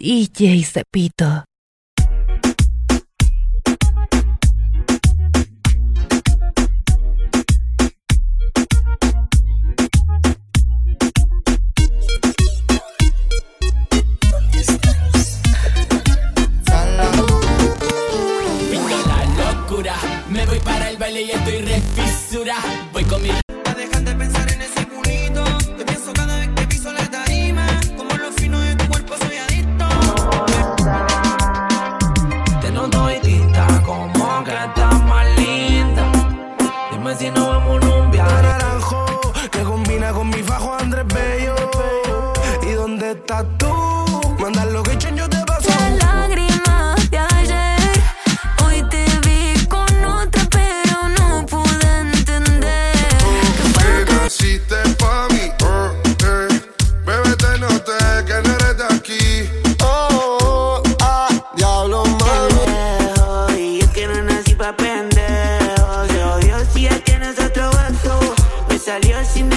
DJ Cepito. Me voy para el baile y estoy re fisura. Voy con mi estás tú? Manda lo que yo te paso. lágrimas de ayer. Hoy te vi con otra, pero no pude entender. ¿Qué fue lo que Naciste pa' mí, oh, eh. Bebé, te noté que no eres de aquí. Oh, oh, ah, diablo, mami. Y es que no nací pa' pendejos. Se odió si es que nosotros vato. Me salió sin